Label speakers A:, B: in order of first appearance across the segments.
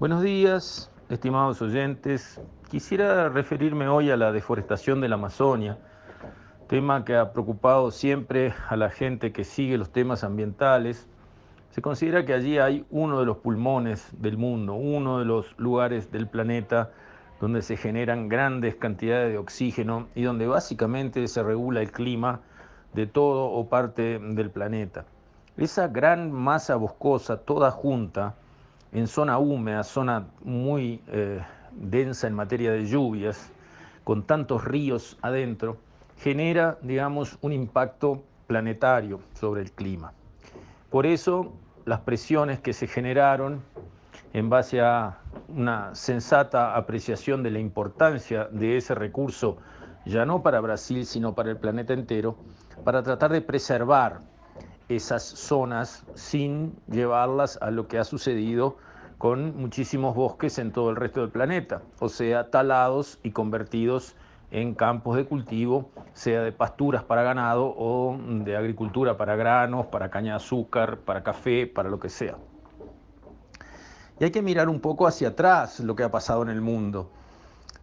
A: Buenos días, estimados oyentes. Quisiera referirme hoy a la deforestación de la Amazonia, tema que ha preocupado siempre a la gente que sigue los temas ambientales. Se considera que allí hay uno de los pulmones del mundo, uno de los lugares del planeta donde se generan grandes cantidades de oxígeno y donde básicamente se regula el clima de todo o parte del planeta. Esa gran masa boscosa, toda junta, en zona húmeda, zona muy eh, densa en materia de lluvias, con tantos ríos adentro, genera, digamos, un impacto planetario sobre el clima. Por eso, las presiones que se generaron en base a una sensata apreciación de la importancia de ese recurso, ya no para Brasil, sino para el planeta entero, para tratar de preservar esas zonas sin llevarlas a lo que ha sucedido con muchísimos bosques en todo el resto del planeta, o sea, talados y convertidos en campos de cultivo, sea de pasturas para ganado o de agricultura para granos, para caña de azúcar, para café, para lo que sea. Y hay que mirar un poco hacia atrás lo que ha pasado en el mundo.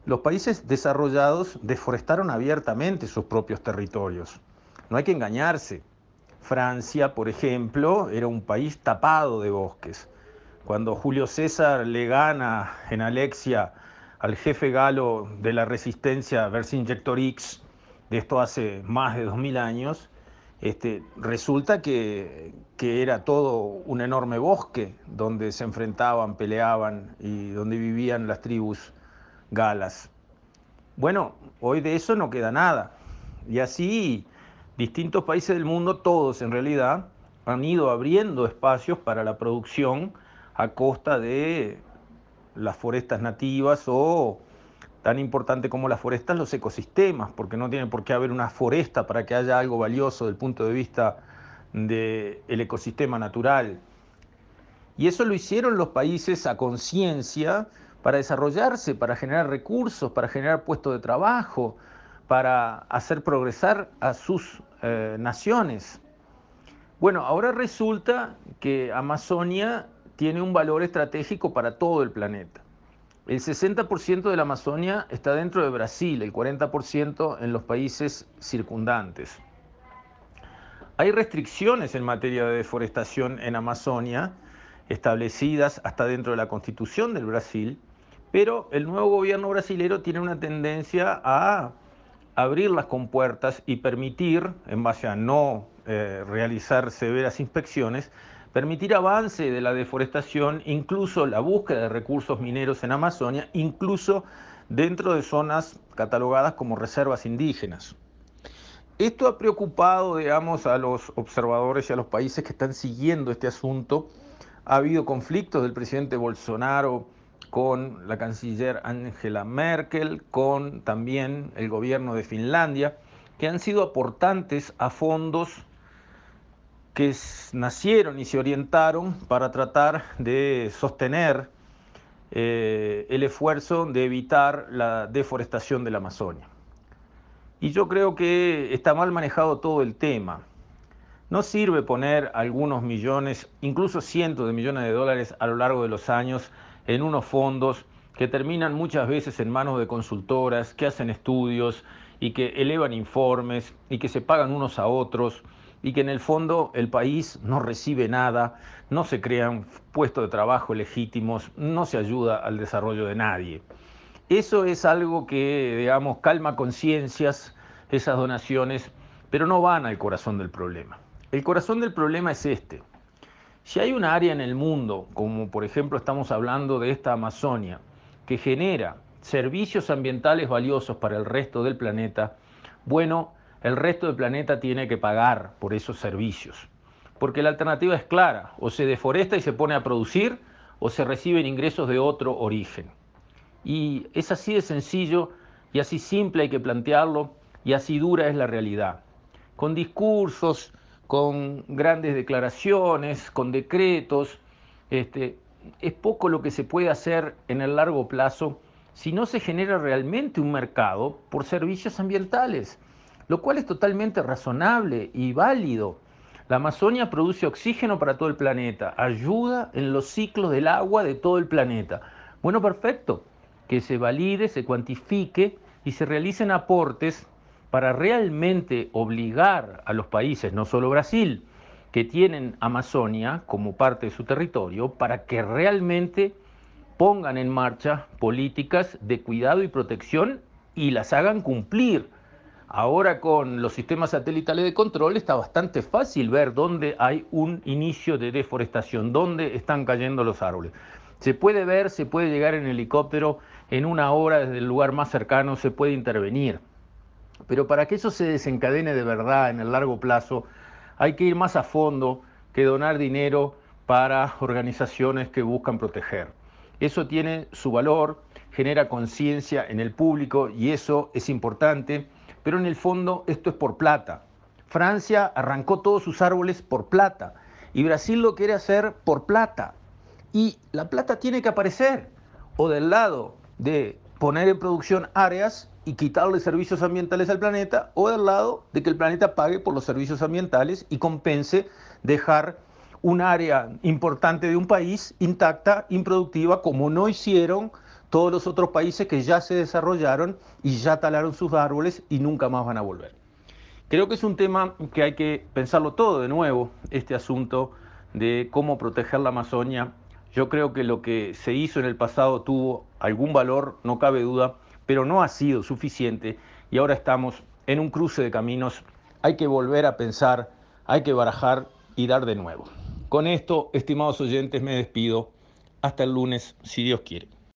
A: Los países desarrollados deforestaron abiertamente sus propios territorios. No hay que engañarse. Francia, por ejemplo, era un país tapado de bosques. Cuando Julio César le gana en Alexia al jefe galo de la resistencia Vercingetorix, de esto hace más de 2000 años, este, resulta que, que, era todo un enorme bosque donde se enfrentaban, peleaban y donde vivían las tribus galas. Bueno, hoy de eso no queda nada. Y así distintos países del mundo, todos en realidad, han ido abriendo espacios para la producción a costa de las forestas nativas o tan importante como las forestas, los ecosistemas, porque no tiene por qué haber una foresta para que haya algo valioso desde el punto de vista del ecosistema natural. Y eso lo hicieron los países a conciencia para desarrollarse, para generar recursos, para generar puestos de trabajo, para hacer progresar a sus eh, naciones. Bueno, ahora resulta que Amazonia tiene un valor estratégico para todo el planeta. El 60% de la Amazonia está dentro de Brasil, el 40% en los países circundantes. Hay restricciones en materia de deforestación en Amazonia, establecidas hasta dentro de la constitución del Brasil, pero el nuevo gobierno brasilero tiene una tendencia a abrir las compuertas y permitir, en base a no eh, realizar severas inspecciones, permitir avance de la deforestación, incluso la búsqueda de recursos mineros en Amazonia, incluso dentro de zonas catalogadas como reservas indígenas. Esto ha preocupado, digamos, a los observadores y a los países que están siguiendo este asunto. Ha habido conflictos del presidente Bolsonaro con la canciller Angela Merkel, con también el gobierno de Finlandia, que han sido aportantes a fondos que nacieron y se orientaron para tratar de sostener eh, el esfuerzo de evitar la deforestación de la Amazonia. Y yo creo que está mal manejado todo el tema. No sirve poner algunos millones, incluso cientos de millones de dólares a lo largo de los años en unos fondos que terminan muchas veces en manos de consultoras, que hacen estudios y que elevan informes y que se pagan unos a otros y que en el fondo el país no recibe nada, no se crean puestos de trabajo legítimos, no se ayuda al desarrollo de nadie. Eso es algo que, digamos, calma conciencias, esas donaciones, pero no van al corazón del problema. El corazón del problema es este. Si hay un área en el mundo, como por ejemplo estamos hablando de esta Amazonia, que genera servicios ambientales valiosos para el resto del planeta, bueno, el resto del planeta tiene que pagar por esos servicios. Porque la alternativa es clara, o se deforesta y se pone a producir, o se reciben ingresos de otro origen. Y es así de sencillo y así simple hay que plantearlo y así dura es la realidad. Con discursos, con grandes declaraciones, con decretos. Este, es poco lo que se puede hacer en el largo plazo si no se genera realmente un mercado por servicios ambientales, lo cual es totalmente razonable y válido. La Amazonia produce oxígeno para todo el planeta, ayuda en los ciclos del agua de todo el planeta. Bueno, perfecto, que se valide, se cuantifique y se realicen aportes para realmente obligar a los países, no solo Brasil, que tienen Amazonia como parte de su territorio, para que realmente pongan en marcha políticas de cuidado y protección y las hagan cumplir. Ahora con los sistemas satelitales de control está bastante fácil ver dónde hay un inicio de deforestación, dónde están cayendo los árboles. Se puede ver, se puede llegar en helicóptero en una hora desde el lugar más cercano, se puede intervenir. Pero para que eso se desencadene de verdad en el largo plazo, hay que ir más a fondo que donar dinero para organizaciones que buscan proteger. Eso tiene su valor, genera conciencia en el público y eso es importante, pero en el fondo esto es por plata. Francia arrancó todos sus árboles por plata y Brasil lo quiere hacer por plata. Y la plata tiene que aparecer o del lado de poner en producción áreas y quitarle servicios ambientales al planeta, o del lado de que el planeta pague por los servicios ambientales y compense dejar un área importante de un país intacta, improductiva, como no hicieron todos los otros países que ya se desarrollaron y ya talaron sus árboles y nunca más van a volver. Creo que es un tema que hay que pensarlo todo de nuevo, este asunto de cómo proteger la Amazonia. Yo creo que lo que se hizo en el pasado tuvo algún valor, no cabe duda, pero no ha sido suficiente y ahora estamos en un cruce de caminos. Hay que volver a pensar, hay que barajar y dar de nuevo. Con esto, estimados oyentes, me despido. Hasta el lunes, si Dios quiere.